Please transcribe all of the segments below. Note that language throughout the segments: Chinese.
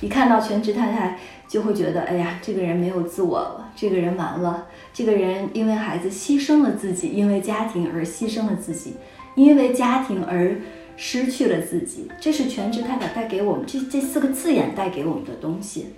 一看到全职太太，就会觉得，哎呀，这个人没有自我了，这个人完了，这个人因为孩子牺牲了自己，因为家庭而牺牲了自己，因为家庭而失去了自己。这是全职太太带给我们这这四个字眼带给我们的东西。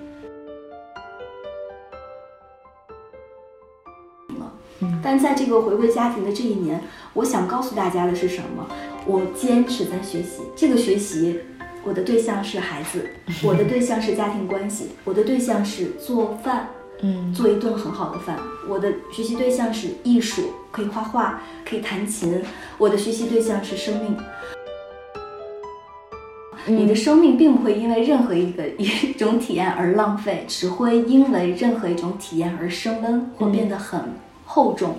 但在这个回归家庭的这一年，我想告诉大家的是什么？我坚持在学习，这个学习。我的对象是孩子，我的对象是家庭关系，我的对象是做饭，嗯，做一顿很好的饭。我的学习对象是艺术，可以画画，可以弹琴。我的学习对象是生命。你的生命并不会因为任何一个一种体验而浪费，只会因为任何一种体验而升温或变得很厚重。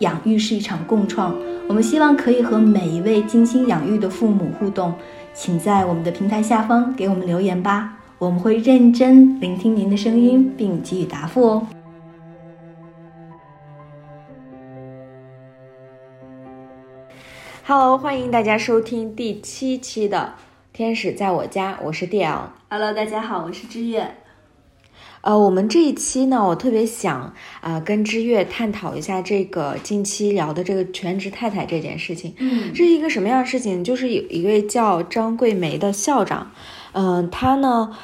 养育是一场共创。我们希望可以和每一位精心养育的父母互动，请在我们的平台下方给我们留言吧，我们会认真聆听您的声音并给予答复哦。Hello，欢迎大家收听第七期的《天使在我家》，我是 D L。Hello，大家好，我是知月。呃，我们这一期呢，我特别想啊，跟知月探讨一下这个近期聊的这个全职太太这件事情。嗯，这是一个什么样的事情？就是有一位叫张桂梅的校长，嗯，她呢。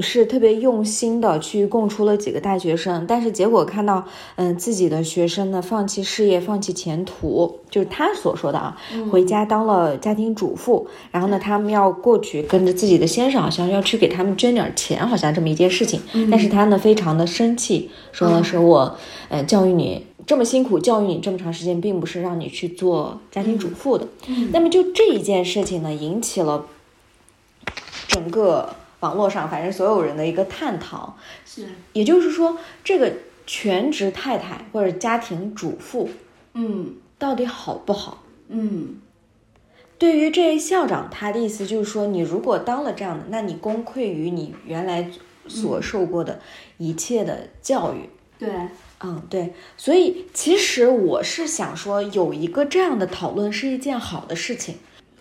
是特别用心的去供出了几个大学生，但是结果看到，嗯，自己的学生呢放弃事业、放弃前途，就是他所说的啊，回家当了家庭主妇，然后呢，他们要过去跟着自己的先生，好像要去给他们捐点钱，好像这么一件事情。但是他呢非常的生气，说的是我，呃，教育你这么辛苦，教育你这么长时间，并不是让你去做家庭主妇的。那么就这一件事情呢，引起了整个。网络上，反正所有人的一个探讨是，也就是说，这个全职太太或者家庭主妇，嗯，到底好不好？嗯，对于这位校长，他的意思就是说，你如果当了这样的，那你功亏于你原来所受过的一切的教育。对，嗯，对。所以，其实我是想说，有一个这样的讨论是一件好的事情。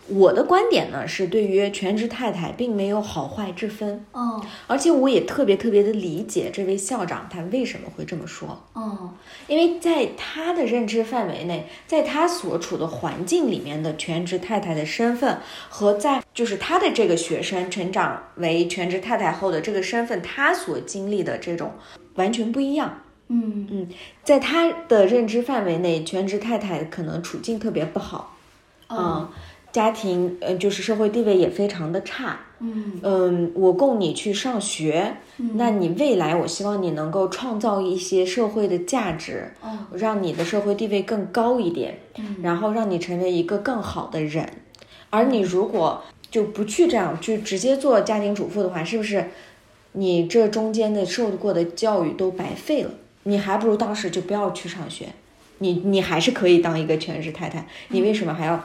我的观点呢是，对于全职太太并没有好坏之分，哦，而且我也特别特别的理解这位校长他为什么会这么说，哦，因为在他的认知范围内，在他所处的环境里面的全职太太的身份和在就是他的这个学生成长为全职太太后的这个身份，他所经历的这种完全不一样，嗯。嗯，在他的认知范围内，全职太太可能处境特别不好，嗯。家庭，呃，就是社会地位也非常的差。嗯嗯，我供你去上学，那你未来，我希望你能够创造一些社会的价值，让你的社会地位更高一点，然后让你成为一个更好的人。而你如果就不去这样，就直接做家庭主妇的话，是不是你这中间的受过的教育都白费了？你还不如当时就不要去上学，你你还是可以当一个全职太太，你为什么还要？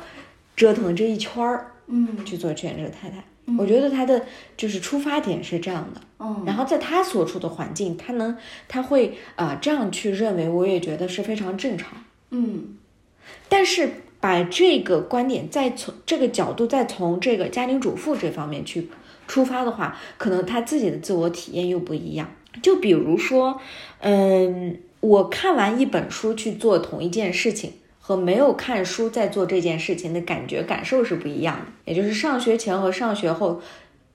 折腾这一圈儿，嗯，去做全职太太，我觉得他的就是出发点是这样的，嗯，然后在他所处的环境，他能他会啊这样去认为，我也觉得是非常正常，嗯，但是把这个观点再从这个角度，再从这个家庭主妇这方面去出发的话，可能他自己的自我体验又不一样。就比如说，嗯，我看完一本书去做同一件事情。和没有看书在做这件事情的感觉感受是不一样的。也就是上学前和上学后，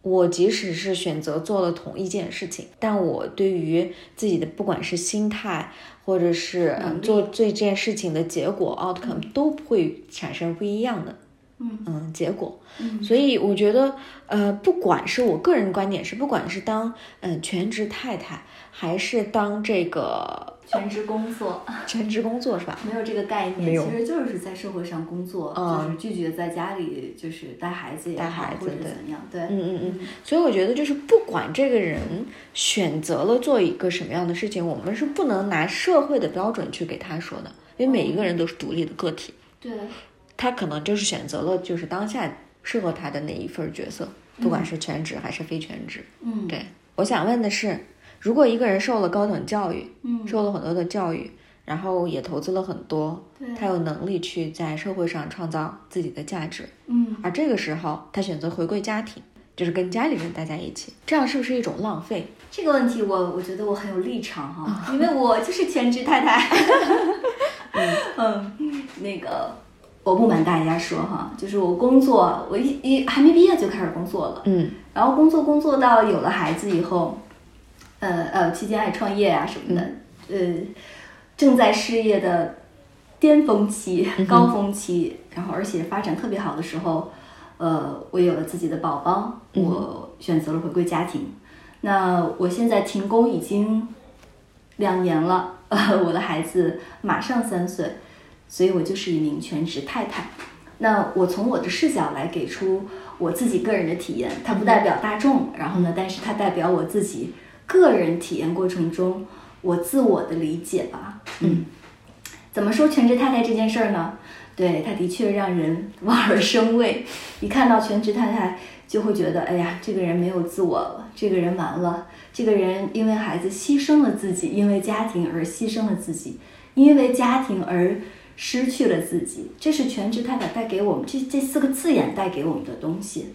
我即使是选择做了同一件事情，但我对于自己的不管是心态，或者是嗯做这件事情的结果 outcome 都会产生不一样的。嗯。嗯结果。嗯。所以我觉得，呃，不管是我个人观点是，不管是当嗯、呃全职太太，还是当这个全职工作全职工作，是吧？没有这个概念，没有其实就是在社会上工作，嗯就是拒绝在家里就是带孩子也带孩子对怎样，对，嗯嗯嗯，所以我觉得就是不管这个人选择了做一个什么样的事情，我们是不能拿社会的标准去给他说的，因为每一个人都是独立的个体，对，他可能就是选择了就是当下适合他的那一份角色，不管是全职还是非全职。嗯，对，我想问的是，如果一个人受了高等教育，嗯，受了很多的教育，然后也投资了很多，对，他有能力去在社会上创造自己的价值，嗯，而这个时候他选择回归家庭，就是跟家里人待在一起，这样是不是一种浪费？这个问题我我觉得我很有立场哈，因为我就是全职太太。嗯，那个我不瞒大家说哈，就是我工作，我一一还没毕业就开始工作了，嗯然后工作工作到有了孩子以后，呃呃，期间还创业啊什么的，呃，正在事业的巅峰期、高峰期，然后而且发展特别好的时候，呃，我有了自己的宝宝，我选择了回归家庭。那我现在停工已经两年了，呃，我的孩子马上三岁，所以我就是一名全职太太。那我从我的视角来给出我自己个人的体验，它不代表大众，然后呢，但是它代表我自己个人体验过程中我自我的理解吧。嗯，怎么说全职太太这件事儿呢？对，它的确让人望而生畏。一看到全职太太，就会觉得，哎呀，这个人没有自我了，这个人完了，这个人因为孩子牺牲了自己，因为家庭而牺牲了自己，因为家庭而失去了自己。这是全职太太带给我们这这四个字眼带给我们的东西。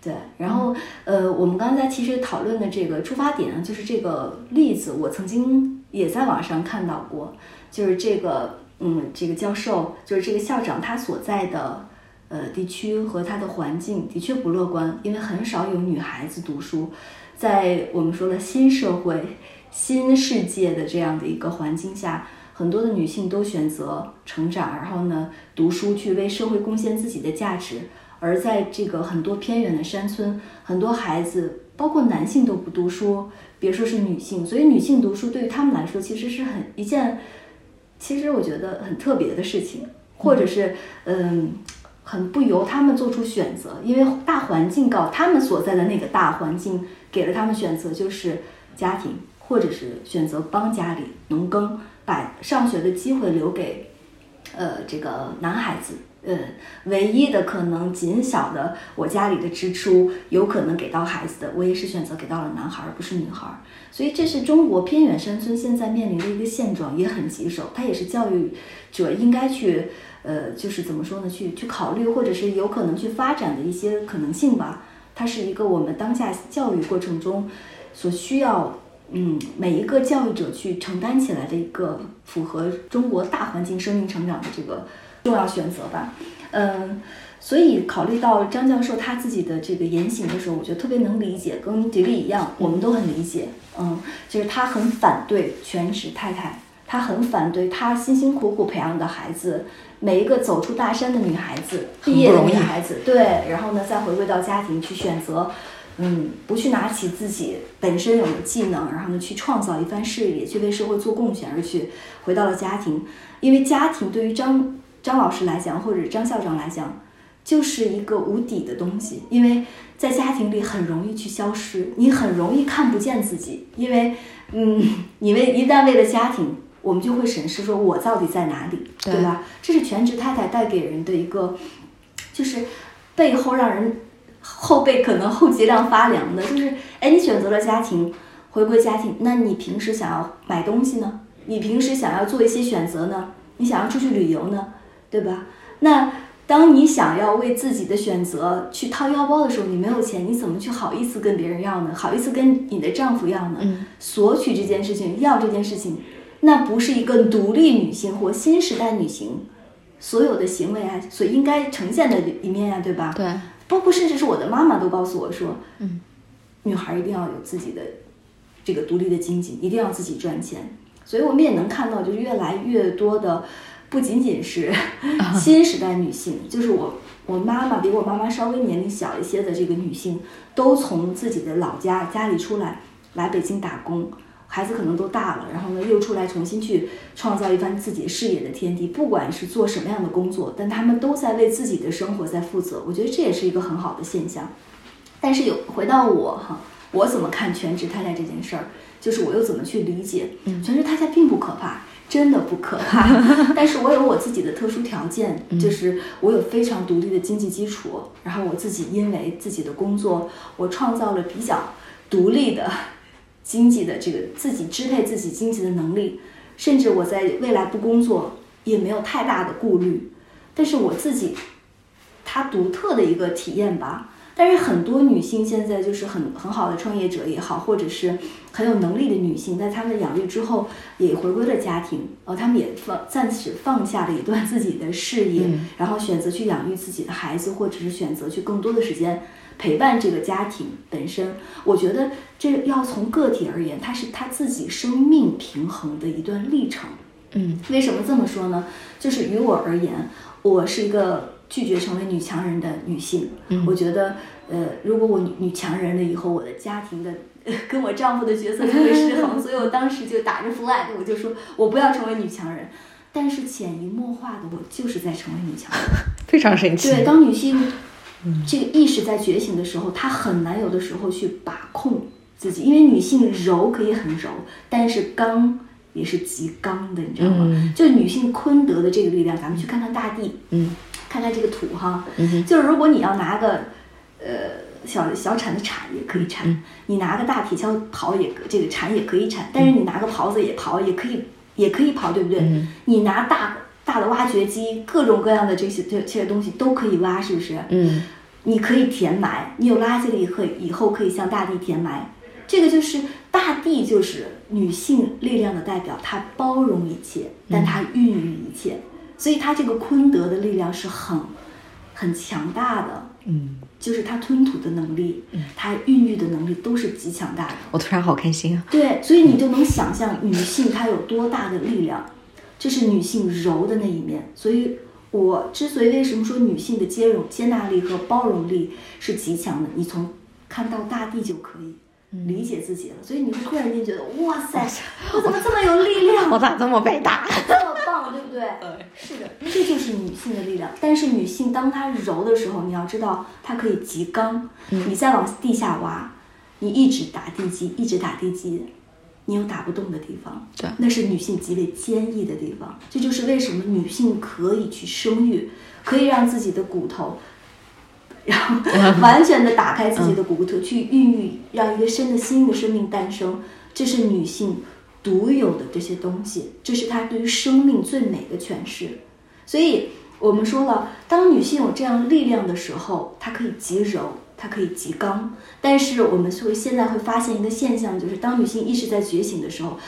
对，然后呃，我们刚才其实讨论的这个出发点，就是这个例子，我曾经也在网上看到过，就是这个嗯，这个教授，就是这个校长他所在的呃地区和他的环境的确不乐观，因为很少有女孩子读书，在我们说的新社会、新世界的这样的一个环境下。很多的女性都选择成长，然后呢，读书去为社会贡献自己的价值。而在这个很多偏远的山村，很多孩子，包括男性都不读书，别说是女性。所以女性读书对于他们来说，其实是很一件，其实我觉得很特别的事情，或者是嗯，很不由他们做出选择，因为大环境告他们所在的那个大环境给了他们选择，就是家庭，或者是选择帮家里农耕，把上学的机会留给呃这个男孩子。呃，唯一的可能仅小的我家里的支出，有可能给到孩子的，我也是选择给到了男孩，而不是女孩。所以这是中国偏远山村现在面临的一个现状，也很棘手。它也是教育者应该去，呃，就是怎么说呢，去去考虑，或者是有可能去发展的一些可能性吧。它是一个我们当下教育过程中所需要，嗯，每一个教育者去承担起来的一个符合中国大环境生命成长的这个。重要选择吧，嗯，所以考虑到张教授他自己的这个言行的时候，我觉得特别能理解，跟迪丽一样，我们都很理解，嗯，就是他很反对全职太太，他很反对他辛辛苦苦培养的孩子，每一个走出大山的女孩子，毕业的女孩子，对，然后呢再回归到家庭去选择，嗯，不去拿起自己本身有的技能，然后呢去创造一番事业，去为社会做贡献，而去回到了家庭，因为家庭对于张。张老师来讲，或者张校长来讲，就是一个无底的东西，因为在家庭里很容易去消失，你很容易看不见自己，因为，嗯，你为一旦为了家庭，我们就会审视说我到底在哪里，对吧？这是全职太太带给人的一个，就是背后让人后背可能后脊梁发凉的，就是，哎，你选择了家庭，回归家庭，那你平时想要买东西呢？你平时想要做一些选择呢？你想要出去旅游呢？对吧？那当你想要为自己的选择去掏腰包的时候，你没有钱，你怎么去好意思跟别人要呢？好意思跟你的丈夫要呢？嗯，索取这件事情，要这件事情，那不是一个独立女性或新时代女性所有的行为啊，所应该呈现的一面呀、啊，对吧？对，包括甚至是我的妈妈都告诉我说，嗯，女孩一定要有自己的这个独立的经济，一定要自己赚钱。所以我们也能看到，就是越来越多的。不仅仅是 新时代女性，就是我我妈妈比我妈妈稍微年龄小一些的这个女性，都从自己的老家家里出来，来北京打工。孩子可能都大了，然后呢，又出来重新去创造一番自己事业的天地。不管是做什么样的工作，但他们都在为自己的生活在负责。我觉得这也是一个很好的现象。但是有回到我哈，我怎么看全职太太这件事儿？就是我又怎么去理解？全职太太并不可怕，真的不可怕。但是我有我自己的特殊条件，就是我有非常独立的经济基础，然后我自己因为自己的工作，我创造了比较独立的。经济的这个自己支配自己经济的能力，甚至我在未来不工作也没有太大的顾虑，但是我自己，它独特的一个体验吧。但是很多女性现在就是很很好的创业者也好，或者是很有能力的女性，在她们养育之后也回归了家庭，呃，她们也放暂时放下了一段自己的事业，然后选择去养育自己的孩子，或者是选择去更多的时间。陪伴这个家庭本身，我觉得这要从个体而言，它是她自己生命平衡的一段历程。嗯，为什么这么说呢？就是于我而言，我是一个拒绝成为女强人的女性。嗯，我觉得，呃，如果我女女强人了以后，我的家庭的 跟我丈夫的角色就会失衡。所以我当时就打着 flag，我就说我不要成为女强人。但是潜移默化的，我就是在成为女强人，非常神奇。对，当女性。这个意识在觉醒的时候，她很难有的时候去把控自己，因为女性柔可以很柔，但是刚也是极刚的，你知道吗？就是女性坤德的这个力量，咱们去看看大地，嗯，看看这个土哈，就是如果你要拿个呃小小铲子铲也可以铲，你拿个大铁锹刨也这个铲也可以铲，但是你拿个刨子也刨也可以也可以刨，对不对？你拿大。大的挖掘机，各种各样的这些这这些东西都可以挖，是不是？嗯，你可以填埋，你有垃圾了以后，以后可以向大地填埋。这个就是大地，就是女性力量的代表，它包容一切，但它孕育一切，所以它这个坤德的力量是很很强大的。嗯，就是它吞吐的能力，它孕育的能力都是极强大的。我突然好开心啊！对，所以你就能想象女性她有多大的力量。这是女性柔的那一面，所以我之所以为什么说女性的接容、接纳力和包容力是极强的，你从看到大地就可以理解自己了。所以你会突然间觉得，哇塞，我怎么这么有力量？我咋这么伟大？这么棒，对不对？是的，这就是女性的力量。但是女性当她柔的时候，你要知道她可以极刚。你再往地下挖，你一直打地基，一直打地基。你有打不动的地方，对，那是女性极为坚毅的地方。这就是为什么女性可以去生育，可以让自己的骨头，然后完全的打开自己的骨头去孕育，让一个新的新的生命诞生。这是女性独有的这些东西，这是她对于生命最美的诠释。所以我们说了，当女性有这样力量的时候，她可以极柔。它可以极刚，但是我们会现在会发现一个现象，就是当女性意识在觉醒的时候，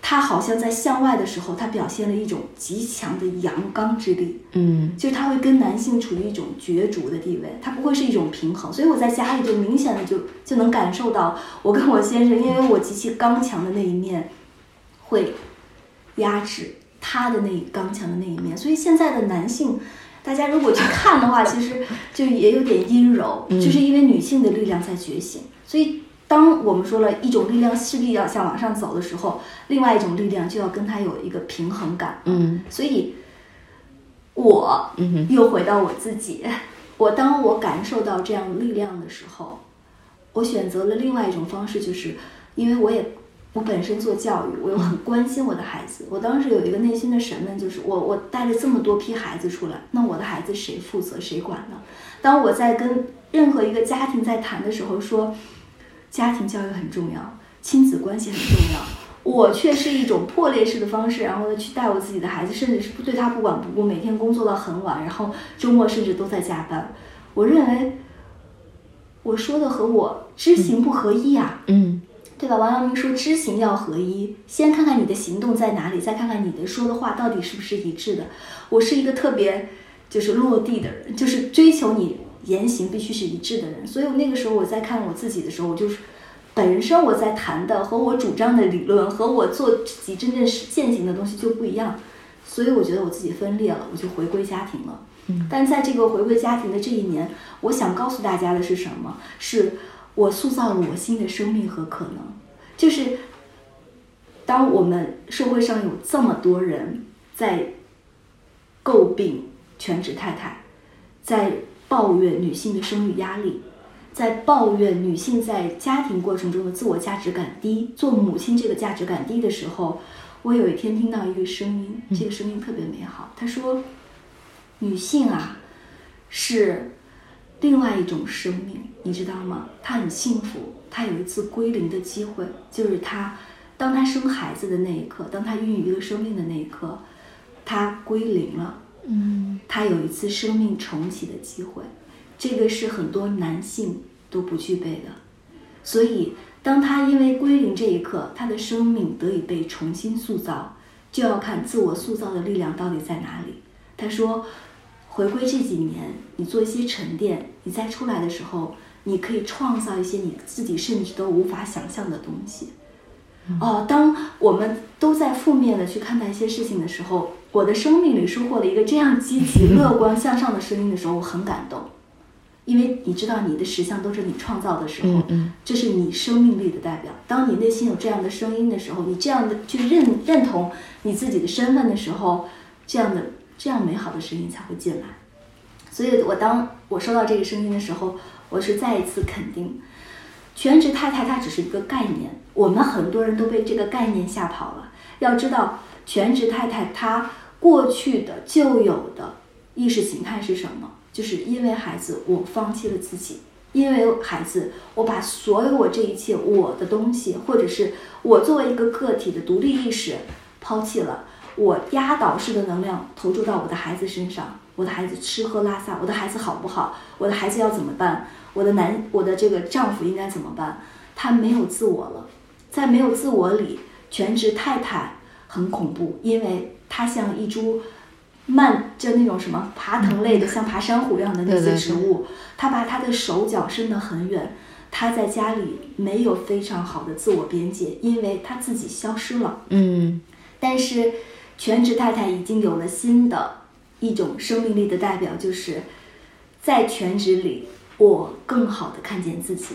她好像在向外的时候，他表现了一种极强的阳刚之力。嗯，就是他会跟男性处于一种角逐的地位，他不会是一种平衡。所以我在家里就明显的就就能感受到，我跟我先生，因为我极其刚强的那一面，会压制他的那刚强的那一面，所以现在的男性。大家如果去看的话，其实就也有点阴柔，就是因为女性的力量在觉醒。所以，当我们说了一种力量势必要向往上走的时候，另外一种力量就要跟它有一个平衡感。嗯，所以，我又回到我自己，我当我感受到这样力量的时候，我选择了另外一种方式，就是因为我也。我本身做教育，我又很关心我的孩子。我当时有一个内心的审问，就是我我带了这么多批孩子出来，那我的孩子谁负责谁管呢？当我在跟任何一个家庭在谈的时候，说家庭教育很重要，亲子关系很重要，我却是一种破裂式的方式，然后呢去带我自己的孩子，甚至是对他不管不顾，每天工作到很晚，然后周末甚至都在加班。我认为我说的和我知行不合一啊。嗯。对吧？王阳明说知行要合一，先看看你的行动在哪里，再看看你的说的话到底是不是一致的。我是一个特别就是落地的人，就是追求你言行必须是一致的人。所以那个时候我在看我自己的时候，我就是本身我在谈的和我主张的理论和我做自己真正实践行的东西就不一样。所以我觉得我自己分裂了，我就回归家庭了。嗯，但在这个回归家庭的这一年，我想告诉大家的是什么？是我塑造了我新的生命和可能。就是当我们社会上有这么多人在诟病全职太太，在抱怨女性的生育压力，在抱怨女性在家庭过程中的自我价值感低，做母亲这个价值感低的时候，我有一天听到一个声音，这个声音特别美好，他说。女性啊，是另外一种生命，你知道吗？她很幸福，她有一次归零的机会，就是她，当她生孩子的那一刻，当她孕育一个生命的那一刻，她归零了。嗯，她有一次生命重启的机会，这个是很多男性都不具备的。所以，当她因为归零这一刻，她的生命得以被重新塑造，就要看自我塑造的力量到底在哪里。他说。回归这几年，你做一些沉淀，你再出来的时候，你可以创造一些你自己甚至都无法想象的东西。哦，当我们都在负面的去看待一些事情的时候，我的生命里收获了一个这样积极、乐观、向上的声音的时候，我很感动。因为你知道，你的实相都是你创造的时候，这是你生命力的代表。当你内心有这样的声音的时候，你这样的去认认同你自己的身份的时候，这样的。这样美好的声音才会进来，所以我当我收到这个声音的时候，我是再一次肯定，全职太太它只是一个概念，我们很多人都被这个概念吓跑了。要知道，全职太太她过去的旧有的意识形态是什么？就是因为孩子，我放弃了自己；因为孩子，我把所有我这一切我的东西，或者是我作为一个个体的独立意识抛弃了。我压倒式的能量投注到我的孩子身上，我的孩子吃喝拉撒，我的孩子好不好？我的孩子要怎么办？我的男，我的这个丈夫应该怎么办？他没有自我了，在没有自我里，全职太太很恐怖，因为她像一株慢，就那种什么爬藤类的，像爬山虎一样的那些植物，她把她的手脚伸得很远，她在家里没有非常好的自我边界，因为她自己消失了。嗯，但是。全职太太已经有了新的一种生命力的代表，就是在全职里，我更好的看见自己。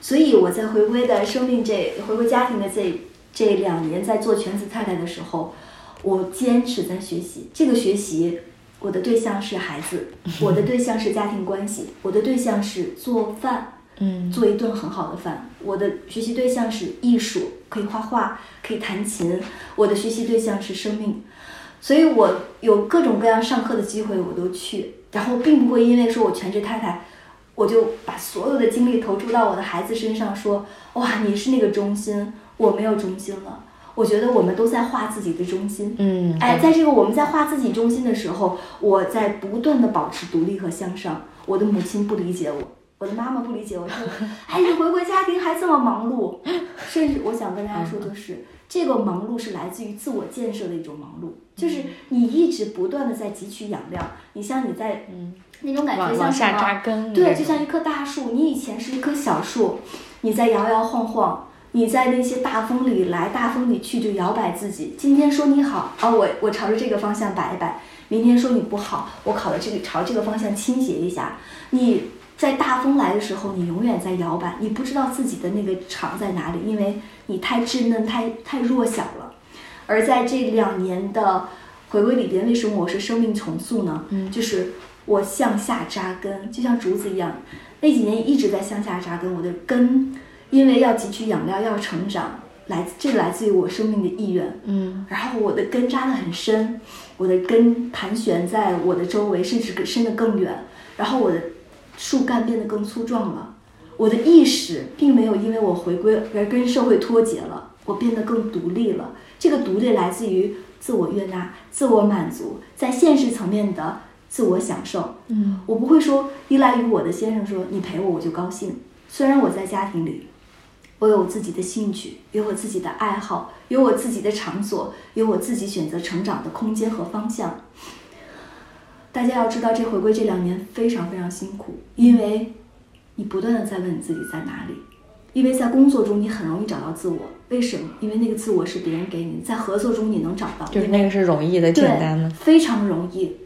所以我在回归的生命这回归家庭的这这两年，在做全职太太的时候，我坚持在学习。这个学习，我的对象是孩子，我的对象是家庭关系，我的对象是做饭。嗯，做一顿很好的饭。我的学习对象是艺术，可以画画，可以弹琴。我的学习对象是生命，所以我有各种各样上课的机会，我都去。然后并不会因为说我全职太太，我就把所有的精力投注到我的孩子身上，说哇，你是那个中心，我没有中心了。我觉得我们都在画自己的中心。嗯，哎，在这个我们在画自己中心的时候，我在不断的保持独立和向上。我的母亲不理解我。我的妈妈不理解我，说：“哎，你回归家庭还这么忙碌。”甚至我想跟大家说的是，这个忙碌是来自于自我建设的一种忙碌，就是你一直不断的在汲取养料。你像你在，嗯，那种感觉像什么？对，就像一棵大树。你以前是一棵小树，你在摇摇晃晃，你在那些大风里来，大风里去，就摇摆自己。今天说你好，啊，我我朝着这个方向摆一摆；明天说你不好，我考的这个朝这个方向倾斜一下。你。在大风来的时候，你永远在摇摆，你不知道自己的那个场在哪里，因为你太稚嫩、太太弱小了。而在这两年的回归里边，为什么我是生命重塑呢？嗯，就是我向下扎根，就像竹子一样，那几年一直在向下扎根。我的根因为要汲取养料，要成长，来这来自于我生命的意愿。嗯，然后我的根扎得很深，我的根盘旋在我的周围，甚至更伸得更远。然后我的。树干变得更粗壮了，我的意识并没有因为我回归而跟社会脱节了，我变得更独立了。这个独立来自于自我悦纳、自我满足，在现实层面的自我享受。嗯，我不会说依赖于我的先生，说你陪我我就高兴。虽然我在家庭里，我有自己的兴趣，有我自己的爱好，有我自己的场所，有我自己选择成长的空间和方向。大家要知道，这回归这两年非常非常辛苦，因为你不断的在问你自己在哪里，因为在工作中你很容易找到自我，为什么？因为那个自我是别人给你，在合作中你能找到，就是那个是容易的、简单的，非常容易。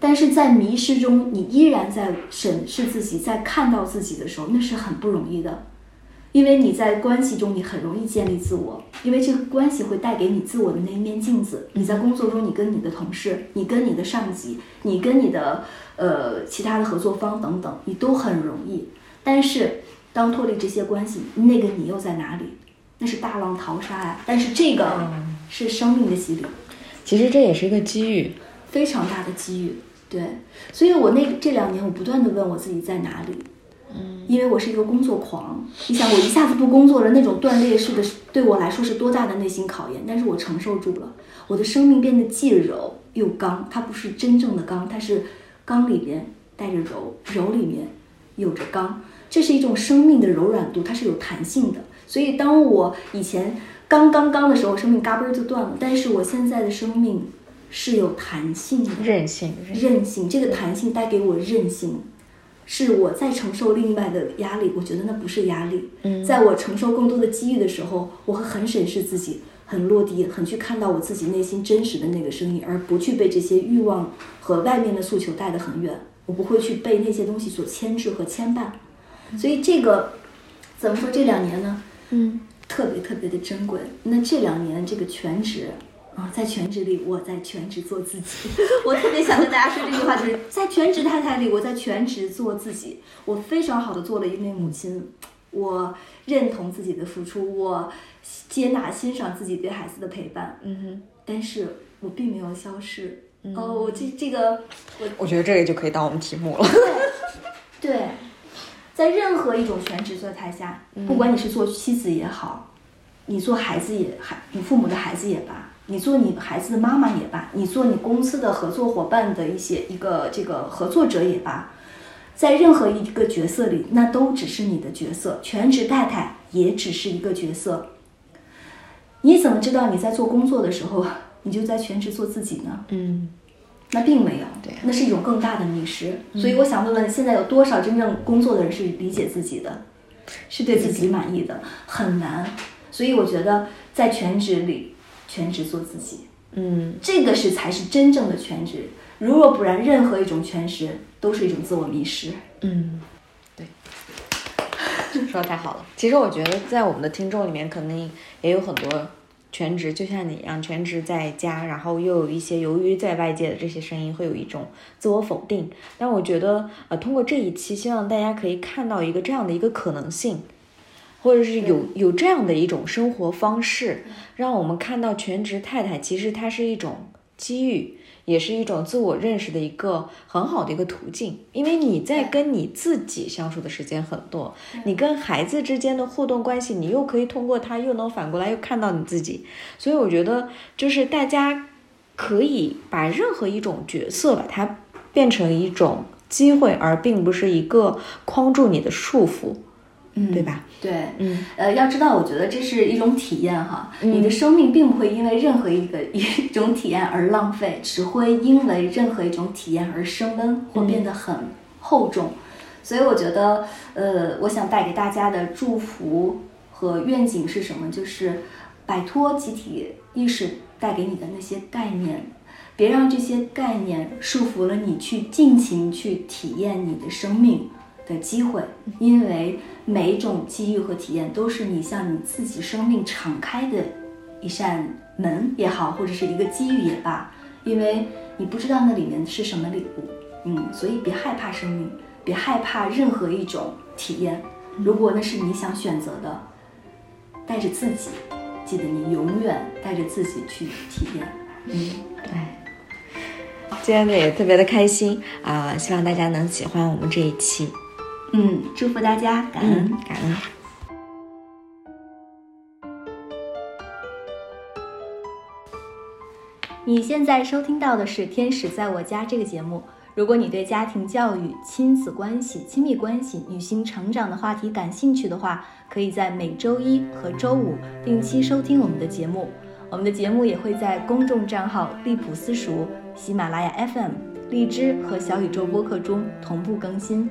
但是在迷失中，你依然在审视自己，在看到自己的时候，那是很不容易的。因为你在关系中，你很容易建立自我，因为这个关系会带给你自我的那一面镜子。你在工作中，你跟你的同事，你跟你的上级，你跟你的呃其他的合作方等等，你都很容易。但是当脱离这些关系，那个你又在哪里？那是大浪淘沙呀。但是这个是生命的洗礼，其实这也是一个机遇，非常大的机遇。对，所以我那这两年，我不断的问我自己在哪里。嗯，因为我是一个工作狂，你想我一下子不工作了，那种断裂式的，对我来说是多大的内心考验？但是我承受住了，我的生命变得既柔又刚，它不是真正的刚，它是刚里面带着柔，柔里面有着刚，这是一种生命的柔软度，它是有弹性的。所以当我以前刚刚刚的时候，生命嘎嘣就断了，但是我现在的生命是有弹性的，韧性，韧性，这个弹性带给我韧性。是我在承受另外的压力，我觉得那不是压力。嗯，在我承受更多的机遇的时候，我会很审视自己，很落地，很去看到我自己内心真实的那个声音，而不去被这些欲望和外面的诉求带得很远。我不会去被那些东西所牵制和牵绊。所以这个怎么说？这两年呢？嗯，特别特别的珍贵。那这两年这个全职。啊，在全职里，我在全职做自己。我特别想跟大家说这句话，就是在全职太太里，我在全职做自己。我非常好的做了一位母亲，我认同自己的付出，我接纳欣赏自己对孩子的陪伴。嗯哼，但是我并没有消失。哦，我这这个，我我觉得这个就可以当我们题目了。对，对，在任何一种全职状态下，不管你是做妻子也好，你做孩子也孩，你父母的孩子也罢。你做你孩子的妈妈也罢，你做你公司的合作伙伴的一些一个这个合作者也罢，在任何一个角色里，那都只是你的角色。全职太太也只是一个角色。你怎么知道你在做工作的时候，你就在全职做自己呢？嗯，那并没有，对，那是一种更大的迷失。所以我想问问，现在有多少真正工作的人是理解自己的，是对自己满意的？很难。所以我觉得在全职里。全职做自己，嗯，这个是才是真正的全职。如若不然，任何一种全职都是一种自我迷失。嗯，对，说的太好了。其实我觉得，在我们的听众里面，肯定也有很多全职，就像你一样，全职在家，然后又有一些由于在外界的这些声音，会有一种自我否定。但我觉得，呃，通过这一期，希望大家可以看到一个这样的一个可能性。或者是有有这样的一种生活方式，让我们看到全职太太其实它是一种机遇，也是一种自我认识的一个很好的一个途径。因为你在跟你自己相处的时间很多，你跟孩子之间的互动关系，你又可以通过他，又能反过来又看到你自己。所以我觉得，就是大家可以把任何一种角色把它变成一种机会，而并不是一个框住你的束缚。嗯，对吧？对，嗯，呃，要知道，我觉得这是一种体验哈。你的生命并不会因为任何一个 一种体验而浪费，只会因为任何一种体验而升温或变得很厚重。所以我觉得，呃，我想带给大家的祝福和愿景是什么？就是摆脱集体意识带给你的那些概念，别让这些概念束缚了你去尽情去体验你的生命。的机会，因为每一种机遇和体验都是你向你自己生命敞开的一扇门也好，或者是一个机遇也罢，因为你不知道那里面是什么礼物，嗯，所以别害怕生命，别害怕任何一种体验。如果那是你想选择的，带着自己，记得你永远带着自己去体验。嗯，对。今天呢也特别的开心啊，希望大家能喜欢我们这一期。嗯，祝福大家，感恩感恩。你现在收听到的是《天使在我家》这个节目。如果你对家庭教育、亲子关系、亲密关系、女性成长的话题感兴趣的话，可以在每周一和周五定期收听我们的节目。我们的节目也会在公众账号“利普私塾”、喜马拉雅 FM、荔枝和小宇宙播客中同步更新。